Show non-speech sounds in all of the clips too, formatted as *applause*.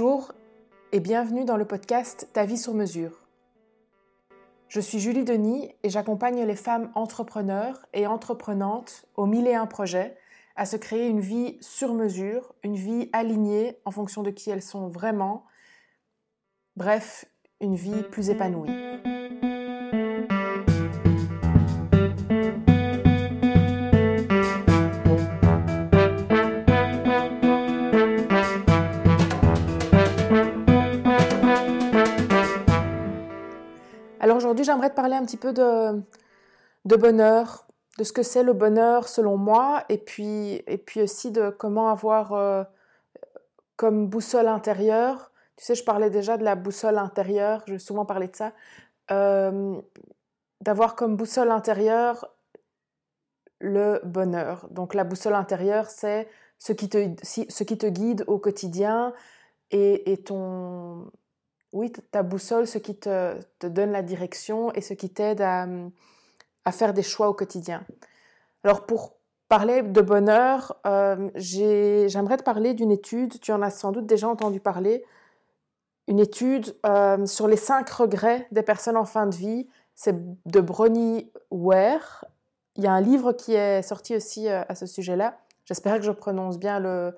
Bonjour et bienvenue dans le podcast Ta vie sur mesure. Je suis Julie Denis et j'accompagne les femmes entrepreneurs et entreprenantes aux mille et un projets à se créer une vie sur mesure, une vie alignée en fonction de qui elles sont vraiment. Bref, une vie plus épanouie. Aujourd'hui, j'aimerais te parler un petit peu de, bonheur, de ce que c'est le bonheur selon moi, et puis, et puis aussi de comment avoir euh, comme boussole intérieure. Tu sais, je parlais déjà de la boussole intérieure, je souvent parler de ça. Euh, d'avoir comme boussole intérieure le bonheur. Donc la boussole intérieure, c'est ce qui te, ce qui te guide au quotidien et, et ton, oui, ta boussole, ce qui te, donne la direction et ce qui t'aide à, faire des choix au quotidien. Alors pour parler de bonheur, euh, j'aimerais te parler d'une étude, tu en as sans doute déjà entendu parler, une étude euh, sur les cinq regrets des personnes en fin de vie. C'est de Bronnie Ware. Il y a un livre qui est sorti aussi euh, à ce sujet-là. J'espère que je prononce bien le,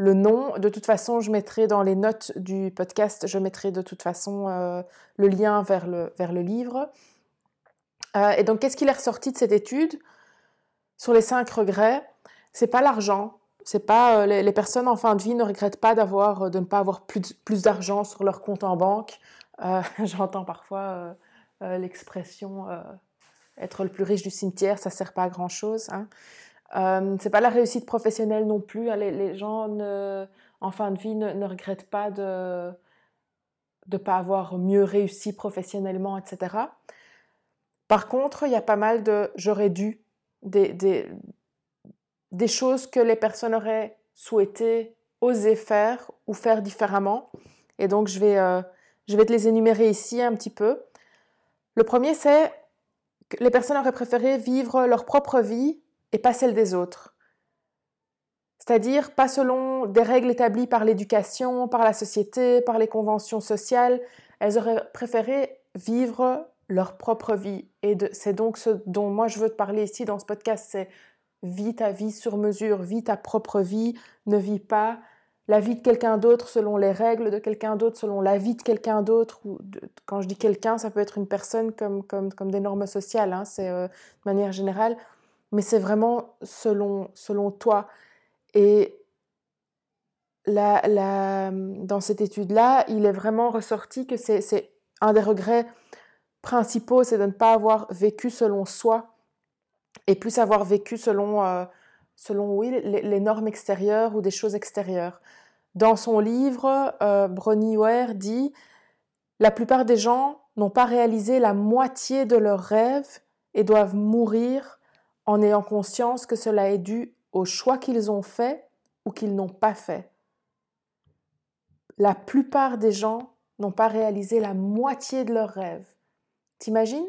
le nom. De toute façon, je mettrai dans les notes du podcast, je mettrai de toute façon euh, le lien vers le, vers le livre. Euh, et donc, qu'est-ce qu'il est ressorti de cette étude? Sur les cinq regrets C'est pas l'argent. C'est pas euh, les, personnes en fin de vie ne regrettent pas d'avoir de ne pas avoir plus, plus d'argent sur leur compte en banque. *laughs* J'entends parfois l'expression être le plus riche du cimetière, ça sert pas à grand chose. Hein. Euh, c'est pas la réussite professionnelle non plus. Hein. Les, gens en fin de vie ne, regrettent pas de ne pas avoir mieux réussi professionnellement, etc. Par contre, il y a pas mal de j'aurais dû, des, des, choses que les personnes auraient souhaité oser faire ou faire différemment. Et donc, je vais, euh, je vais te les énumérer ici un petit peu. Le premier, c'est que les personnes auraient préféré vivre leur propre vie et pas celle des autres. C'est-à-dire pas selon des règles établies par l'éducation, par la société, par les conventions sociales. Elles auraient préféré vivre leur propre vie. Et c'est donc ce dont moi je veux te parler ici dans ce podcast, c'est vis ta vie sur mesure, vis ta propre vie, ne vis pas la vie de quelqu'un d'autre selon les règles de quelqu'un d'autre, selon la vie de quelqu'un d'autre. Quand je dis quelqu'un, ça peut être une personne comme, comme, comme des normes sociales, hein, c'est euh, de manière générale mais c'est vraiment selon, selon toi. Et dans cette étude-là, il est vraiment ressorti que c'est un des regrets principaux, c'est de ne pas avoir vécu selon soi et plus avoir vécu selon, euh, selon oui, les, normes extérieures ou des choses extérieures. Dans son livre, euh, Bronnie Ware dit La plupart des gens n'ont pas réalisé la moitié de leurs rêves et doivent mourir en ayant conscience que cela est dû au choix qu'ils ont fait ou qu'ils n'ont pas fait. La plupart des gens n'ont pas réalisé la moitié de leurs rêves. T'imagines?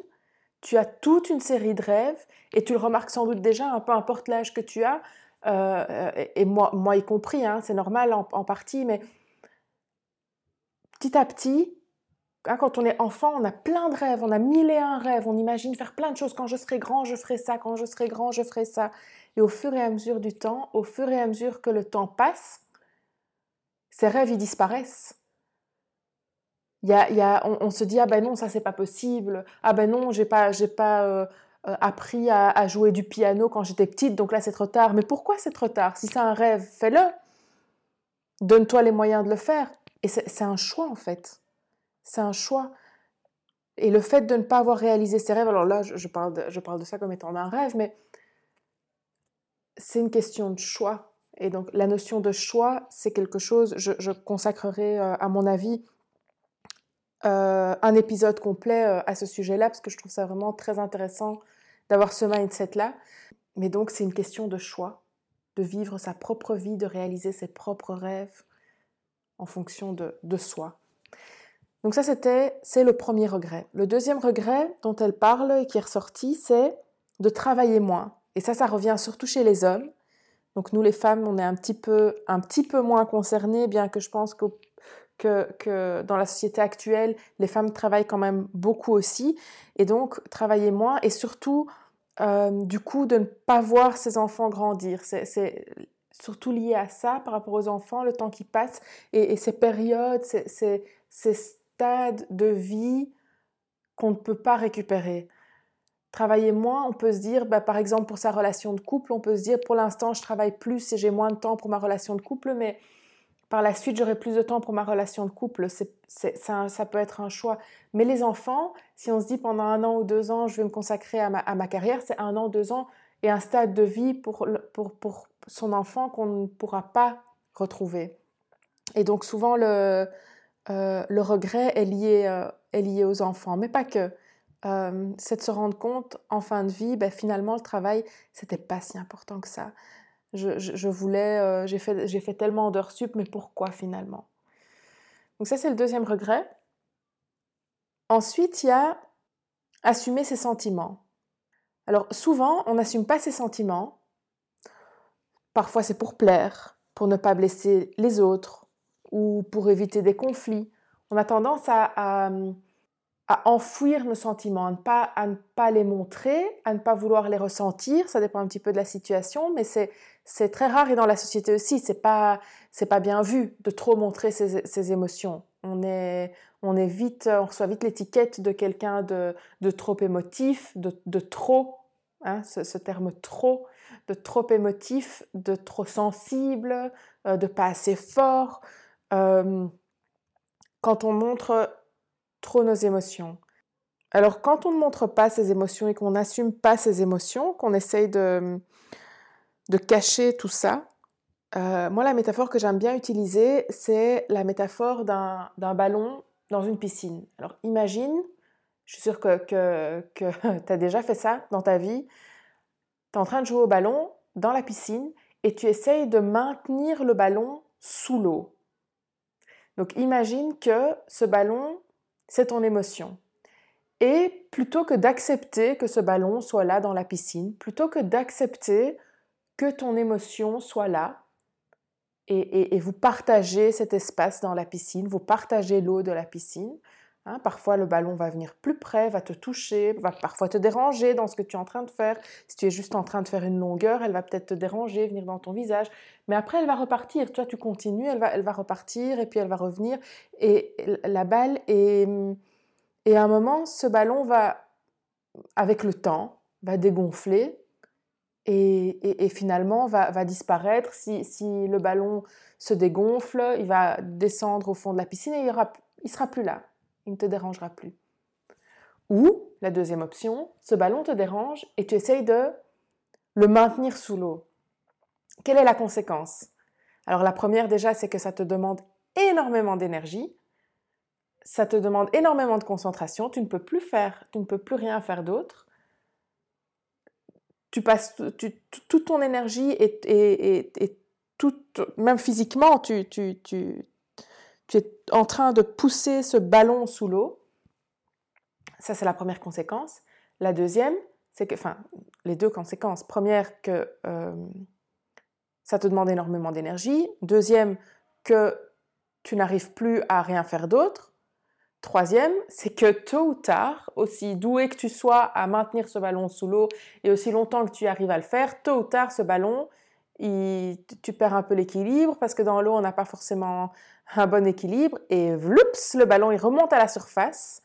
Tu as toute une série de rêves et tu le remarques sans doute déjà, peu importe l'âge que tu as, euh, et moi, moi y compris, hein, c'est normal en, partie, mais petit à petit, Hein, quand on est enfant, on a plein de rêves, on a mille et un rêves, on imagine faire plein de choses. Quand je serai grand, je ferai ça, quand je serai grand, je ferai ça. Et au fur et à mesure du temps, au fur et à mesure que le temps passe, ces rêves, ils disparaissent. Il y a, on, se dit, ah ben non, ça c'est pas possible. Ah ben non, j'ai pas, pas euh, euh, appris à, à jouer du piano quand j'étais petite, donc là c'est trop tard. Mais pourquoi c'est trop tard? Si c'est un rêve, fais-le. Donne-toi les moyens de le faire. Et c'est un choix en fait. C'est un choix. Et le fait de ne pas avoir réalisé ses rêves, alors là, je, parle, de, je parle de ça comme étant un rêve, mais c'est une question de choix. Et donc la notion de choix, c'est quelque chose, je, consacrerai euh, à mon avis euh, un épisode complet euh, à ce sujet-là, parce que je trouve ça vraiment très intéressant d'avoir ce mindset-là. Mais donc c'est une question de choix, de vivre sa propre vie, de réaliser ses propres rêves en fonction de, de soi. Donc ça, c'était, c'est le premier regret. Le deuxième regret dont elle parle et qui est ressorti, c'est de travailler moins. Et ça, ça revient surtout chez les hommes. Donc nous, les femmes, on est un petit peu, un petit peu moins concernées, bien que je pense que que, que, dans la société actuelle, les femmes travaillent quand même beaucoup aussi, et donc travailler moins, et surtout, euh, du coup, de ne pas voir ses enfants grandir. C'est surtout lié à ça par rapport aux enfants, le temps qui passe, et, ces périodes, ces, ces, ces stades de vie qu'on ne peut pas récupérer travailler moins, on peut se dire, bah, par exemple pour sa relation de couple, on peut se dire pour l'instant je travaille plus et j'ai moins de temps pour ma relation de couple, mais par la suite, j'aurai plus de temps pour ma relation de couple. ça, peut être un choix. Mais les enfants, si on se dit pendant un an ou deux ans, je vais me consacrer à ma, carrière, c'est un an, deux ans et un stade de vie pour, son enfant qu'on ne pourra pas retrouver. Et donc souvent, le, euh, le regret est lié, euh, est lié aux enfants, mais pas que. Euh, c'est de se rendre compte en fin de vie, ben, finalement, le travail, c'était pas si important que ça. Je, voulais, j'ai fait, fait tellement d'heures sup, mais pourquoi finalement? Donc ça, c'est le deuxième regret. Ensuite, il y a assumer ses sentiments. Alors souvent, on n'assume pas ses sentiments. Parfois, c'est pour plaire, pour ne pas blesser les autres ou pour éviter des conflits. On a tendance à enfouir nos sentiments, à ne, pas, les montrer, à ne pas vouloir les ressentir. Ça dépend un petit peu de la situation, mais c'est très rare et dans la société aussi, c'est pas pas bien vu de trop montrer ses, émotions. On reçoit vite l'étiquette de quelqu'un de, trop émotif, de, trop, hein, ce, terme trop, de trop émotif, de trop sensible, euh, de pas assez fort. Euh, quand on montre trop nos émotions. Alors quand on ne montre pas ses émotions et qu'on n'assume pas ses émotions, qu'on essaye de, de cacher tout ça, euh, moi la métaphore que j'aime bien utiliser, c'est la métaphore d'un ballon dans une piscine. Alors imagine, je suis sûre que, que, que *laughs* tu as déjà fait ça dans ta vie, tu es en train de jouer au ballon dans la piscine et tu essayes de maintenir le ballon sous l'eau. Donc imagine que ce ballon, c'est ton émotion. Et plutôt que d'accepter que ce ballon soit là dans la piscine, plutôt que d'accepter que ton émotion soit là, et, vous partagez cet espace dans la piscine, vous partagez l'eau de la piscine, Hein, parfois, le ballon va venir plus près, va te toucher, va parfois te déranger dans ce que tu es en train de faire. Si tu es juste en train de faire une longueur, elle va peut-être te déranger, venir dans ton visage. Mais après, elle va repartir. Toi, tu continues, elle va, elle va repartir et puis elle va revenir. Et la balle est... Et à un moment, ce ballon va, avec le temps, va dégonfler et, finalement va, va disparaître. Si, si, le ballon se dégonfle, il va descendre au fond de la piscine et il ne il sera plus là il ne te dérangera plus. Ou, la deuxième option, ce ballon te dérange et tu essayes de le maintenir sous l'eau. Quelle est la conséquence? Alors la première déjà, c'est que ça te demande énormément d'énergie, ça te demande énormément de concentration, tu ne peux plus faire, tu ne peux plus rien faire d'autre. Tu passes toute ton énergie et, toute, même physiquement, tu, tu, tu es en train de pousser ce ballon sous l'eau. Ça, c'est la première conséquence. La deuxième, c'est que, enfin, les deux conséquences. Première, que euh, ça te demande énormément d'énergie. Deuxième, que tu n'arrives plus à rien faire d'autre. Troisième, c'est que tôt ou tard, aussi doué que tu sois à maintenir ce ballon sous l'eau et aussi longtemps que tu arrives à le faire, tôt ou tard, ce ballon, tu perds un peu l'équilibre parce que dans l'eau, on n'a pas forcément un bon équilibre et vloups, le ballon il remonte à la surface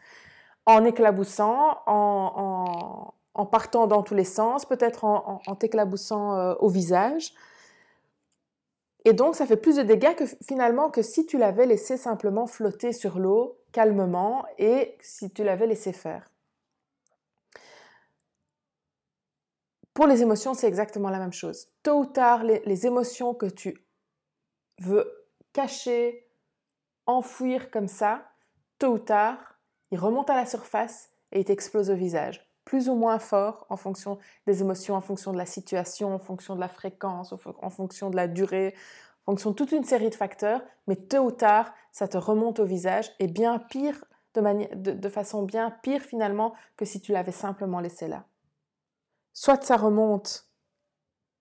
en éclaboussant, en, partant dans tous les sens, peut-être en, t'éclaboussant euh, au visage. Et donc, ça fait plus de dégâts que finalement que si tu l'avais laissé simplement flotter sur l'eau calmement et si tu l'avais laissé faire. Pour les émotions, c'est exactement la même chose. Tôt ou tard, les, émotions que tu veux cacher, enfouir comme ça, tôt ou tard, ils remontent à la surface et ils t'explosent au visage. Plus ou moins fort en fonction des émotions, en fonction de la situation, en fonction de la fréquence, en fonction de la durée, en fonction de toute une série de facteurs. Mais tôt ou tard, ça te remonte au visage et bien pire, de, de façon bien pire finalement que si tu l'avais simplement laissé là. Soit ça remonte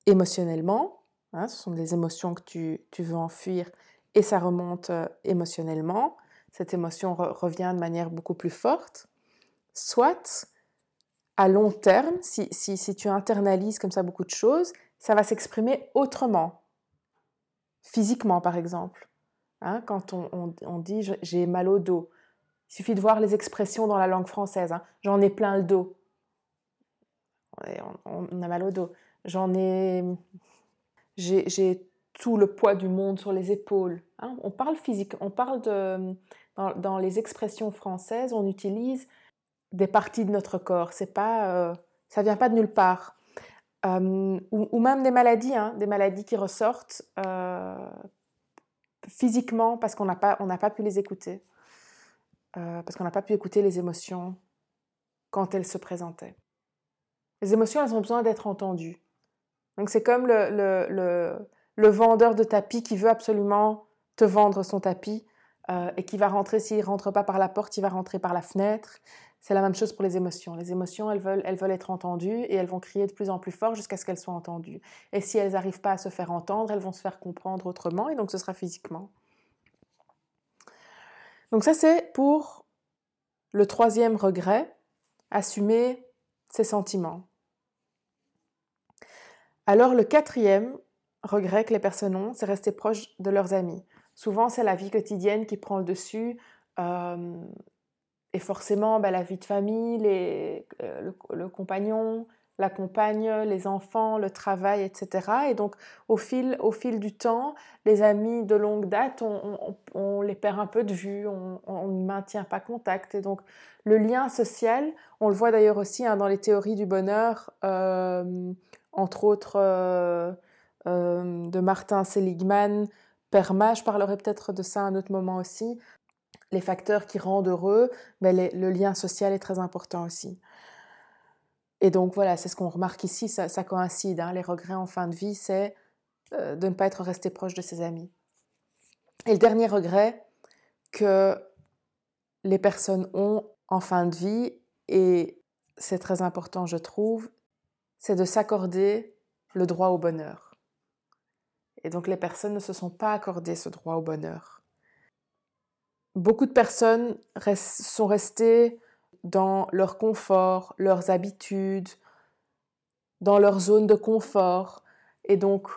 émotionnellement, hein, ce sont des émotions que tu, veux enfuir et ça remonte euh, émotionnellement. Cette émotion revient de manière beaucoup plus forte. Soit, à long terme, si, si, tu internalises comme ça beaucoup de choses, ça va s'exprimer autrement. Physiquement, par exemple. Hein, quand on, on, dit j'ai mal au dos, il suffit de voir les expressions dans la langue française. Hein. J'en ai plein le dos. On, a mal au dos. J'en ai. J'ai tout le poids du monde sur les épaules. Hein. On parle physique, on parle de. Dans, les expressions françaises, on utilise des parties de notre corps. C'est pas, euh, ça vient pas de nulle part. Euh, ou, même des maladies, hein, des maladies qui ressortent euh, physiquement parce qu'on n'a pas, on n'a pas pu les écouter, parce qu'on n'a pas pu écouter les émotions quand elles se présentaient. Les émotions, elles ont besoin d'être entendues. Donc c'est comme le, le, vendeur de tapis qui veut absolument te vendre son tapis euh, et qui va rentrer, s'il rentre pas par la porte, il va rentrer par la fenêtre. C'est la même chose pour les émotions. Les émotions, elles veulent, elles veulent être entendues et elles vont crier de plus en plus fort jusqu'à ce qu'elles soient entendues. Et si elles n'arrivent pas à se faire entendre, elles vont se faire comprendre autrement et donc ce sera physiquement. Donc ça, c'est pour le troisième regret, assumer sentiments. Alors le quatrième regret que les personnes ont, c'est rester proche de leurs amis. Souvent, c'est la vie quotidienne qui prend le dessus. Euh, et forcément, bah, la vie de famille, euh, le, compagnon, la compagne, les enfants, le travail, etc. Et donc, au fil, au fil du temps, les amis de longue date, on, les perd un peu de vue, on ne maintient pas contact. Et donc, le lien social, on le voit d'ailleurs aussi hein, dans les théories du bonheur, euh, entre autres euh, euh, de Martin Seligman, Perma, je parlerai peut-être de ça à un autre moment aussi. Les facteurs qui rendent heureux, mais le lien social est très important aussi. Et donc voilà, c'est ce qu'on remarque ici, ça, coïncide. Hein. les regrets en fin de vie, c'est euh, de ne pas être resté proche de ses amis. Et le dernier regret que les personnes ont en fin de vie, et c'est très important je trouve, c'est de s'accorder le droit au bonheur. Et donc les personnes ne se sont pas accordées ce droit au bonheur. Beaucoup de personnes sont restées dans leur confort, leurs habitudes, dans leur zone de confort. Et donc,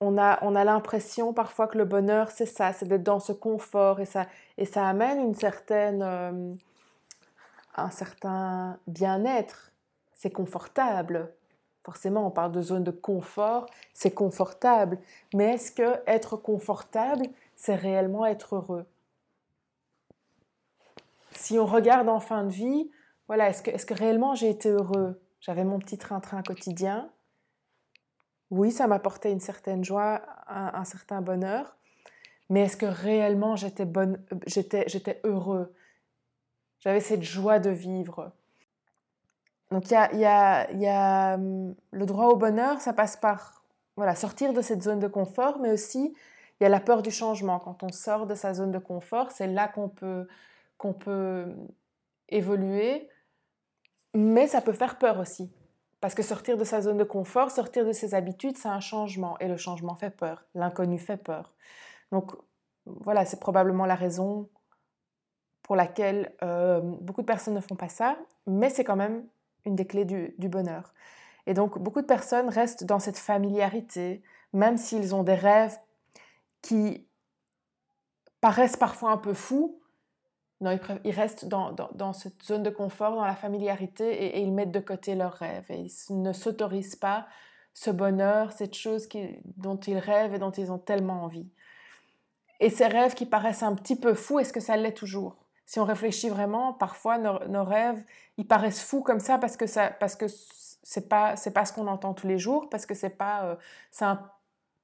on a, on a l'impression parfois que le bonheur, c'est ça, c'est d'être dans ce confort et ça, et ça amène une certaine, euh, un certain bien-être. C'est confortable. Forcément, on parle de zone de confort, c'est confortable. Mais est-ce que être confortable, c'est réellement être heureux? Si on regarde en fin de vie, voilà, est-ce que, réellement j'ai été heureux? J'avais mon petit train-train quotidien. Oui, ça m'apportait une certaine joie, un, certain bonheur. Mais est-ce que réellement j'étais, heureux? J'avais cette joie de vivre donc il y a, hum, le droit au bonheur, ça passe par voilà, sortir de cette zone de confort, mais aussi il y a la peur du changement. Quand on sort de sa zone de confort, c'est là qu'on peut, qu'on peut évoluer, mais ça peut faire peur aussi. Parce que sortir de sa zone de confort, sortir de ses habitudes, c'est un changement. Et le changement fait peur. L'inconnu fait peur. Donc voilà, c'est probablement la raison pour laquelle euh, beaucoup de personnes ne font pas ça. Mais c'est quand même une des clés du, bonheur. Et donc, beaucoup de personnes restent dans cette familiarité, même s'ils ont des rêves qui paraissent parfois un peu fous. Non, ils, restent dans, dans, cette zone de confort, dans la familiarité, et, ils mettent de côté leurs rêves. Et ils ne s'autorisent pas ce bonheur, cette chose qui, dont ils rêvent et dont ils ont tellement envie. Et ces rêves qui paraissent un petit peu fous, est-ce que ça l'est toujours? Si on réfléchit vraiment, parfois nos, rêves, ils paraissent fous comme ça parce que ça, parce que c'est pas, pas ce qu'on entend tous les jours, parce que c'est pas, euh, c'est un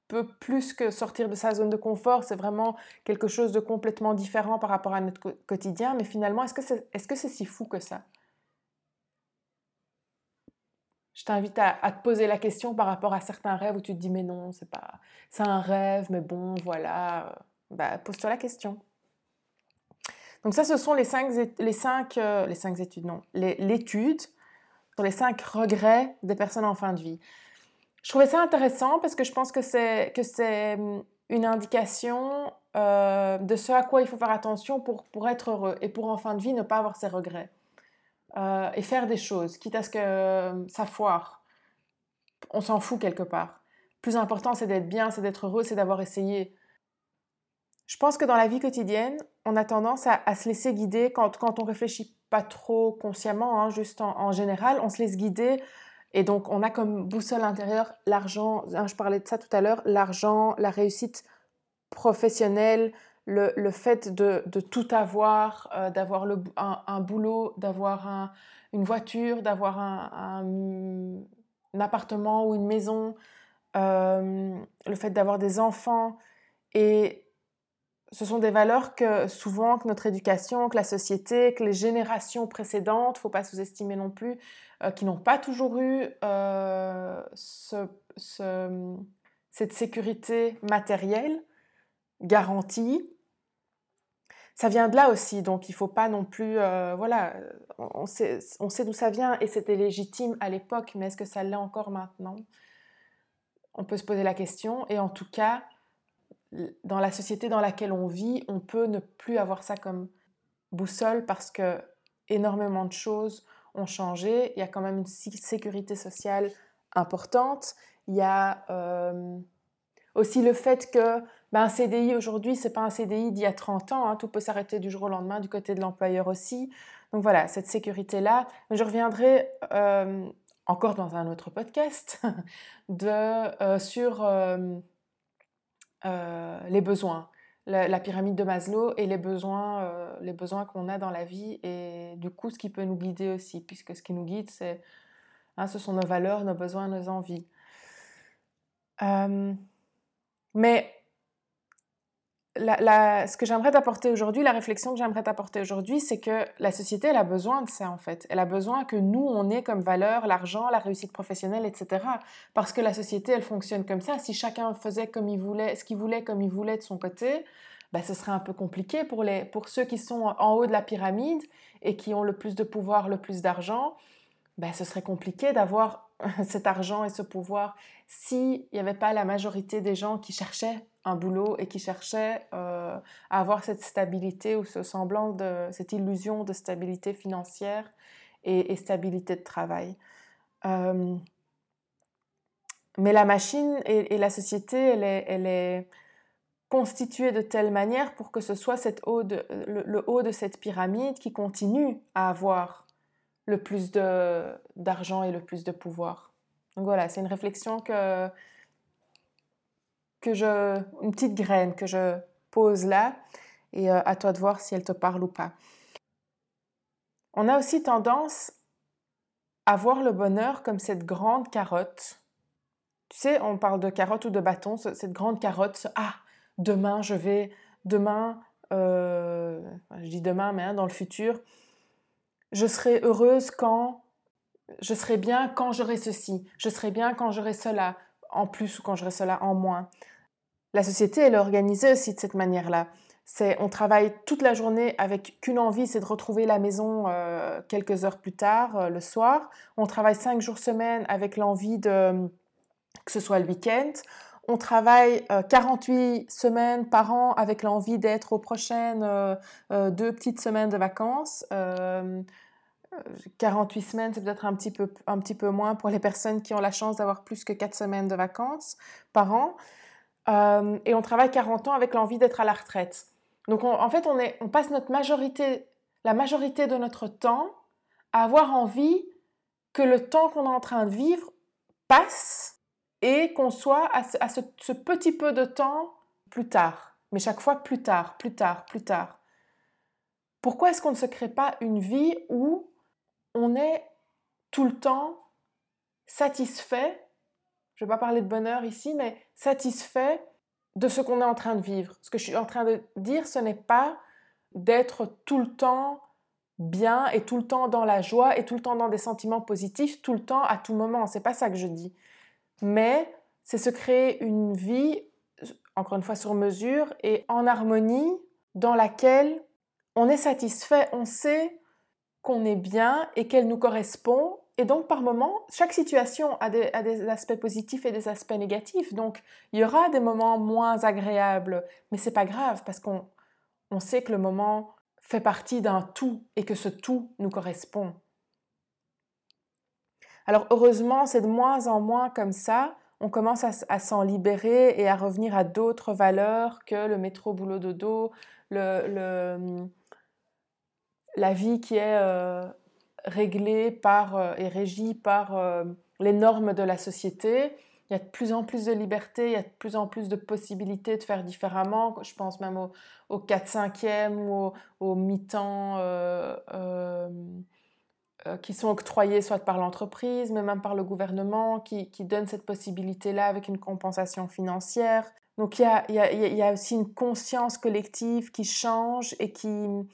peu plus que sortir de sa zone de confort. C'est vraiment quelque chose de complètement différent par rapport à notre quotidien. Mais finalement, est-ce que c'est, si fou que ça? Je t'invite à, te poser la question par rapport à certains rêves où tu te dis mais non, c'est pas, c'est un rêve, mais bon, voilà. Bah, pose-toi la question. Donc ça, ce sont les cinq, les cinq, euh, les cinq études, non, l'étude sur les cinq regrets des personnes en fin de vie. Je trouvais ça intéressant parce que je pense que c'est que c'est hum, une indication euh, de ce à quoi il faut faire attention pour, pour être heureux et pour en fin de vie ne pas avoir ses regrets. Euh, et faire des choses, quitte à ce que ça foire. On s'en fout quelque part. Plus important, c'est d'être bien, c'est d'être heureux, c'est d'avoir essayé. Je pense que dans la vie quotidienne, on a tendance à, se laisser guider quand, quand on réfléchit pas trop consciemment, hein, juste en, général, on se laisse guider. Et donc, on a comme boussole intérieure l'argent, hein, je parlais de ça tout à l'heure, l'argent, la réussite professionnelle, le, fait de, tout avoir, euh, d'avoir un, boulot, d'avoir une voiture, d'avoir un, appartement ou une maison, euh, le fait d'avoir des enfants. Et ce sont des valeurs que souvent que notre éducation, que la société, que les générations précédentes, faut pas sous-estimer non plus, euh, qui n'ont pas toujours eu cette sécurité matérielle garantie. Ça vient de là aussi, donc il faut pas non plus, euh, voilà, on sait, on sait d'où ça vient et c'était légitime à l'époque, mais est-ce que ça l'est encore maintenant? On peut se poser la question et en tout cas, dans la société dans laquelle on vit, on peut ne plus avoir ça comme boussole parce que énormément de choses changé. Il y a quand même une sécurité sociale importante. Il y a euh, aussi le fait que ben, un CDI aujourd'hui, c'est pas un CDI d'il y a 30 ans. Hein. tout peut s'arrêter du jour au lendemain du côté de l'employeur aussi. Donc voilà, cette sécurité-là. Je reviendrai euh, encore dans un autre podcast *laughs* de, euh, sur les besoins, la, pyramide de Maslow et les besoins, les besoins qu'on a dans la vie et du coup ce qui peut nous guider aussi, puisque ce qui nous guide, c'est, hein, ce sont nos valeurs, nos besoins, nos envies. mais ce que j'aimerais t'apporter aujourd'hui, la réflexion que j'aimerais t'apporter aujourd'hui, c'est que la société, elle a besoin de ça en fait. Elle a besoin que nous, on ait comme valeur l'argent, la réussite professionnelle, etc. Parce que la société, elle fonctionne comme ça. Si chacun faisait comme il voulait, ce qu'il voulait comme il voulait de son côté, ben, ce serait un peu compliqué pour, les, pour ceux qui sont en haut de la pyramide et qui ont le plus de pouvoir, le plus d'argent. Ben, ce serait compliqué d'avoir *laughs* cet argent et ce pouvoir s'il n'y avait pas la majorité des gens qui cherchaient un boulot et qui cherchait euh, à avoir cette stabilité ou ce semblant de cette illusion de stabilité financière et, stabilité de travail. Euh, mais la machine et, la société, elle est, elle est, constituée de telle manière pour que ce soit cette haut de, le, haut de cette pyramide qui continue à avoir le plus d'argent et le plus de pouvoir. Donc voilà, c'est une réflexion que, que je, une petite graine que je pose là et euh, à toi de voir si elle te parle ou pas. On a aussi tendance à voir le bonheur comme cette grande carotte. Tu sais, on parle de carotte ou de bâton, cette grande carotte. Ah, demain, je vais, demain, euh, je dis demain, mais hein, dans le futur, je serai heureuse quand, je serai bien quand j'aurai ceci, je serai bien quand j'aurai cela, en plus ou quand j'aurai cela en moins. La société, elle est organisée aussi de cette manière-là. C'est, on travaille toute la journée avec qu'une envie, c'est de retrouver la maison euh, quelques heures plus tard, euh, le soir. On travaille cinq jours semaine avec l'envie de que ce soit le week-end. On travaille 48 euh, semaines par an avec l'envie d'être aux prochaines deux petites semaines de vacances. 48 semaines, c'est peut-être un petit, peu, un petit peu moins pour les personnes qui ont la chance d'avoir plus que 4 semaines de vacances par an. Euh, et on travaille 40 ans avec l'envie d'être à la retraite. Donc en fait, on, on passe notre majorité, la majorité de notre temps à avoir envie que le temps qu'on est en train de vivre passe et qu'on soit à, ce, petit peu de temps plus tard. Mais chaque fois plus tard, plus tard, plus tard. Pourquoi est-ce qu'on ne se crée pas une vie où on est tout le temps satisfait, je ne vais pas parler de bonheur ici, mais satisfait de ce qu'on est en train de vivre? Ce que je suis en train de dire, ce n'est pas d'être tout le temps bien et tout le temps dans la joie et tout le temps dans des sentiments positifs, tout le temps, à tout moment. C'est pas ça que je dis. Mais c'est se créer une vie, encore une fois sur mesure et en harmonie, dans laquelle on est satisfait, on sait qu'on est bien et qu'elle nous correspond et donc, par moment, chaque situation a des, aspects positifs et des aspects négatifs. Donc, il y aura des moments moins agréables, mais c'est pas grave parce qu'on on sait que le moment fait partie d'un tout et que ce tout nous correspond. Alors, heureusement, c'est de moins en moins comme ça. On commence à, s'en libérer et à revenir à d'autres valeurs que le métro boulot dodo, le la vie qui est euh, réglée par euh, et régie par euh, les normes de la société. Il y a de plus en plus de liberté, il y a de plus en plus de possibilités de faire différemment. Je pense même au, au 4-5e ou au, mi-temps qui sont octroyés soit par l'entreprise, mais même par le gouvernement qui, qui donne cette possibilité-là avec une compensation financière. Donc il y, a, y a, y a aussi une conscience collective qui change et qui, il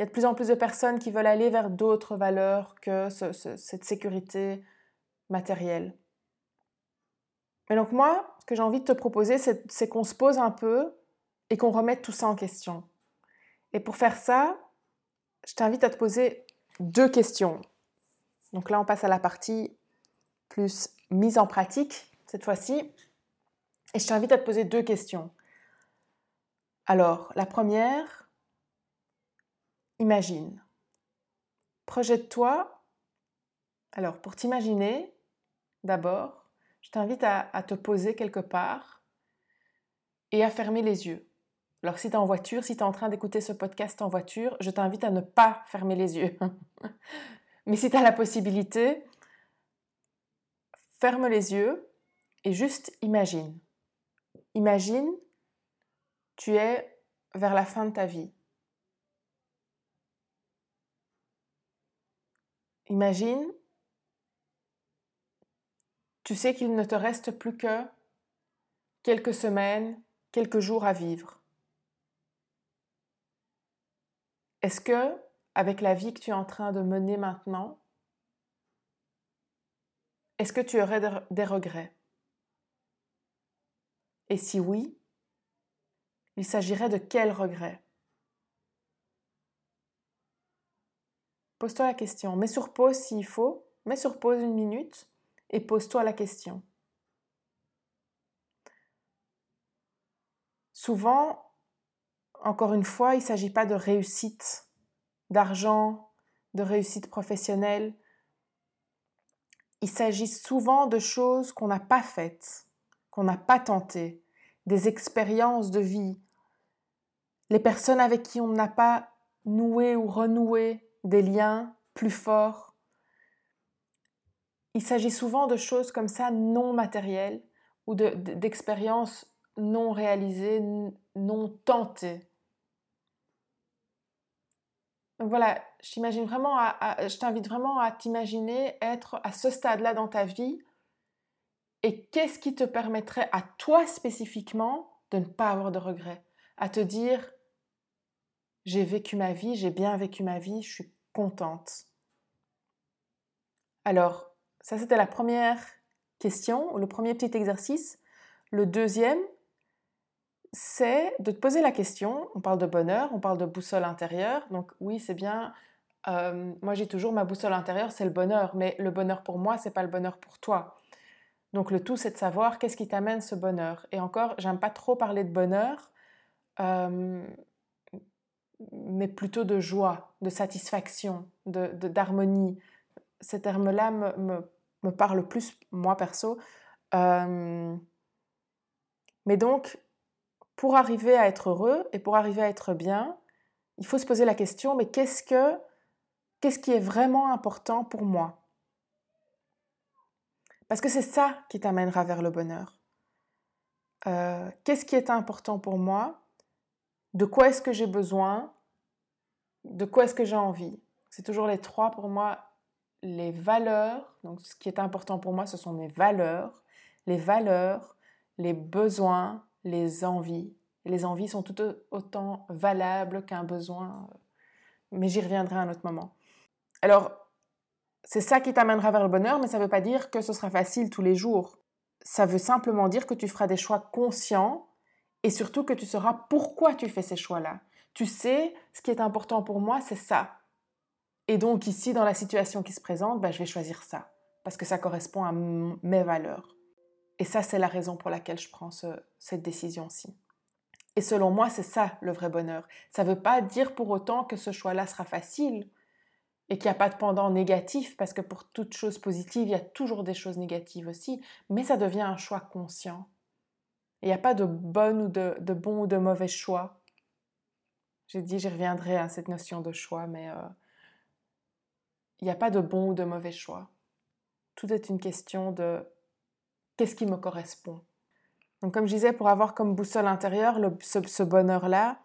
y a de plus en plus de personnes qui veulent aller vers d'autres valeurs que cette sécurité matérielle. Mais donc moi, ce que j'ai envie de te proposer, c'est qu'on se pose un peu et qu'on remette tout ça en question. Et pour faire ça, je t'invite à te poser deux questions. Donc là, on passe à la partie plus mise en pratique cette fois-ci. Et je t'invite à te poser deux questions. Alors, la première, Imagine. Projette-toi. Alors, pour t'imaginer, d'abord, je t'invite à, te poser quelque part et à fermer les yeux. Alors, si tu es en voiture, si tu es en train d'écouter ce podcast en voiture, je t'invite à ne pas fermer les yeux. *laughs* Mais si tu as la possibilité, ferme les yeux et juste imagine. Imagine, tu es vers la fin de ta vie. Imagine, tu sais qu'il ne te reste plus que quelques semaines, quelques jours à vivre. Est-ce que, avec la vie que tu es en train de mener maintenant, est-ce que tu aurais des regrets? Et si oui, il s'agirait de quels regrets? Pose-toi la question. Mets sur pause s'il faut. Mets sur pause une minute et pose-toi la question. Souvent, encore une fois, il ne s'agit pas de réussite, d'argent, de réussite professionnelle. Il s'agit souvent de choses qu'on n'a pas faites, qu'on n'a pas tentées, des expériences de vie, les personnes avec qui on n'a pas noué ou renoué des liens plus forts. Il s'agit souvent de choses comme ça non matérielles ou d'expériences non réalisées, non tentées. Donc voilà, je vraiment, je t'invite vraiment à t'imaginer être à ce stade-là dans ta vie et qu'est-ce qui te permettrait à toi spécifiquement de ne pas avoir de regrets, à te dire j'ai vécu ma vie, j'ai bien vécu ma vie, je suis contente. Alors, ça c'était la première question, le premier petit exercice. Le deuxième, c'est de te poser la question, on parle de bonheur, on parle de boussole intérieure, donc oui c'est bien, euh, moi j'ai toujours ma boussole intérieure, c'est le bonheur, mais le bonheur pour moi, c'est pas le bonheur pour toi. Donc le tout, c'est de savoir qu'est-ce qui t'amène ce bonheur. Et encore, j'aime pas trop parler de bonheur. Euh, mais plutôt de joie, de satisfaction, d'harmonie. De, d'harmonie. Ces termes-là me, me, me, parlent plus, moi perso. Euh, mais donc, pour arriver à être heureux et pour arriver à être bien, il faut se poser la question, mais qu'est-ce que qu'est-ce qui est vraiment important pour moi? Parce que c'est ça qui t'amènera vers le bonheur. Euh, qu'est-ce qui est important pour moi? De quoi est-ce que j'ai besoin, de quoi est-ce que j'ai envie? C'est toujours les trois pour moi, les valeurs. Donc ce qui est important pour moi, ce sont mes valeurs, les valeurs, les besoins, les envies. les envies sont tout autant valables qu'un besoin, mais j'y reviendrai à un autre moment. Alors, c'est ça qui t'amènera vers le bonheur, mais ça ne veut pas dire que ce sera facile tous les jours. Ça veut simplement dire que tu feras des choix conscients et surtout que tu sauras pourquoi tu fais ces choix-là. Tu sais, ce qui est important pour moi, c'est ça. Et donc ici, dans la situation qui se présente, bah, je vais choisir ça, parce que ça correspond à mes valeurs. Et ça, c'est la raison pour laquelle je prends cette décision-ci. Et selon moi, c'est ça le vrai bonheur. Ça ne veut pas dire pour autant que ce choix-là sera facile et qu'il n'y a pas de pendant négatif, parce que pour toute chose positive, il y a toujours des choses négatives aussi, mais ça devient un choix conscient. Il n'y a pas de bon ou de, bon ou de mauvais choix. J'ai dit, j'y reviendrai à cette notion de choix, mais euh, il n'y a pas de bon ou de mauvais choix. Tout est une question de qu'est-ce qui me correspond? Donc comme je disais, pour avoir comme boussole intérieure ce, bonheur-là,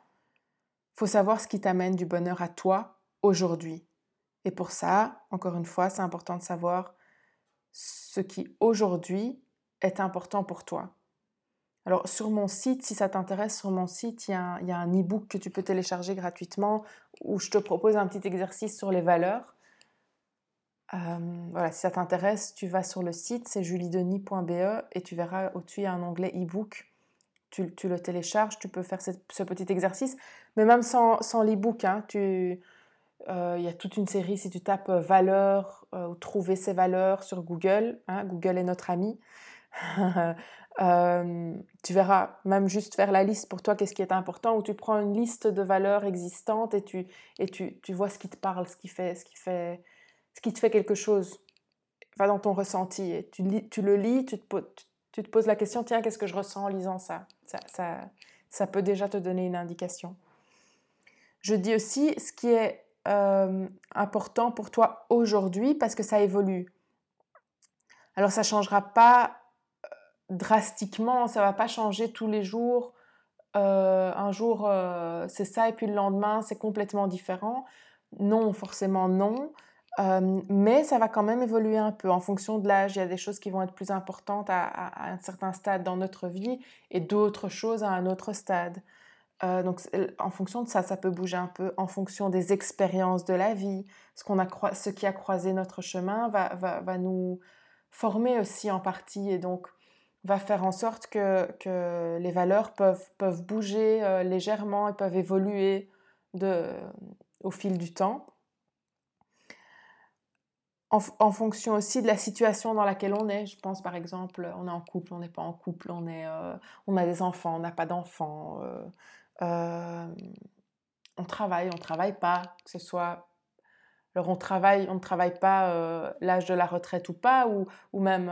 faut savoir ce qui t'amène du bonheur à toi aujourd'hui. Et pour ça, encore une fois, c'est important de savoir ce qui aujourd'hui est important pour toi. Alors sur mon site, si ça t'intéresse, sur mon site, il y a un e-book que tu peux télécharger gratuitement où je te propose un petit exercice sur les valeurs. Euh, voilà, si ça t'intéresse, tu vas sur le site, c'est juliedenis.be et tu verras au-dessus, un onglet e-book. Tu, le télécharges, tu peux faire ce, petit exercice. Mais même sans, sans l'e-book, hein, tu, euh, il y a toute une série, si tu tapes euh, valeurs ou trouver ces valeurs sur Google, hein, Google est notre ami, *laughs* tu verras, même juste faire la liste pour toi, qu'est-ce qui est important, ou tu prends une liste de valeurs existantes et tu, et tu, tu vois ce qui te parle, ce qui fait, ce qui fait, ce qui te fait quelque chose, va dans ton ressenti. Tu, le lis, tu te, poses la question, tiens, qu'est-ce que je ressens en lisant ça? Ça, peut déjà te donner une indication. Je dis aussi ce qui est euh, important pour toi aujourd'hui parce que ça évolue. Alors ça ne changera pas euh, drastiquement, ça va pas changer tous les jours. Euh, un jour c'est ça et puis le lendemain c'est complètement différent. Non, forcément non mais ça va quand même évoluer un peu en fonction de l'âge. Il y a des choses qui vont être plus importantes à, un certain stade dans notre vie et d'autres choses à un autre stade. Euh, donc en fonction de ça, ça peut bouger un peu. En fonction des expériences de la vie, ce, qu'on a ce qui a croisé notre chemin va, nous former aussi en partie et donc va faire en sorte que, les valeurs peuvent, bouger euh, légèrement et peuvent évoluer au fil du temps en, fonction aussi de la situation dans laquelle on est. Je pense par exemple, on est en couple, on n'est pas en couple, on, est, euh, on a des enfants, on n'a pas d'enfants, euh, euh, on travaille, on ne travaille pas, que ce soit... Alors on travaille, on ne travaille pas l'âge de la retraite ou pas, ou, même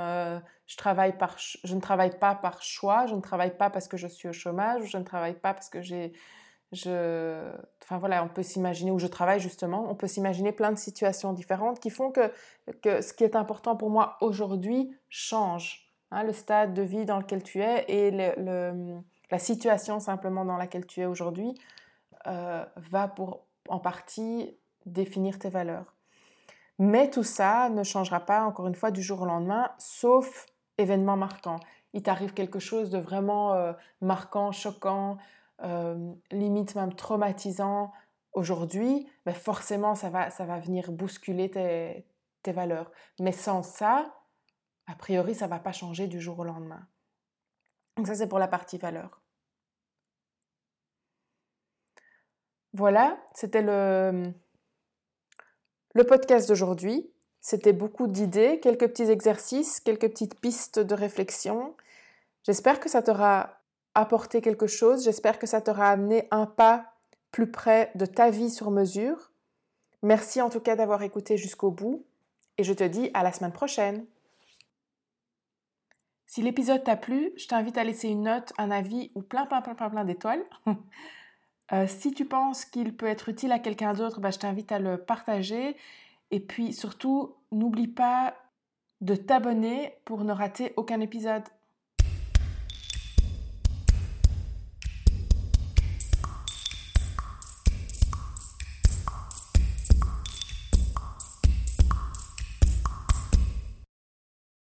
je, travaille par, je ne travaille pas par choix, je ne travaille pas parce que je suis au chômage, ou je ne travaille pas parce que j'ai je, enfin voilà, on peut s'imaginer où je travaille justement, on peut s'imaginer plein de situations différentes qui font que, que ce qui est important pour moi aujourd'hui change. Hein, le stade de vie dans lequel tu es et le, la situation simplement dans laquelle tu es aujourd'hui euh, va pour en partie définir tes valeurs. Mais tout ça ne changera pas, encore une fois, du jour au lendemain, sauf événement marquant. Il t'arrive quelque chose de vraiment euh, marquant, choquant, euh, limite même traumatisant aujourd'hui, ben forcément ça va, ça va venir bousculer tes, tes valeurs. Mais sans ça, a priori, ça va pas changer du jour au lendemain. Donc ça, c'est pour la partie valeur. Voilà, c'était le, le podcast d'aujourd'hui. C'était beaucoup d'idées, quelques petits exercices, quelques petites pistes de réflexion. J'espère que ça t'aura apporté quelque chose. J'espère que ça t'aura amené un pas plus près de ta vie sur mesure. Merci en tout cas d'avoir écouté jusqu'au bout et je te dis à la semaine prochaine. Si l'épisode t'a plu, je t'invite à laisser une note, un avis ou plein plein plein plein plein d'étoiles. *laughs* Euh, si tu penses qu'il peut être utile à quelqu'un d'autre, bah, je t'invite à le partager. Et puis surtout, n'oublie pas de t'abonner pour ne rater aucun épisode.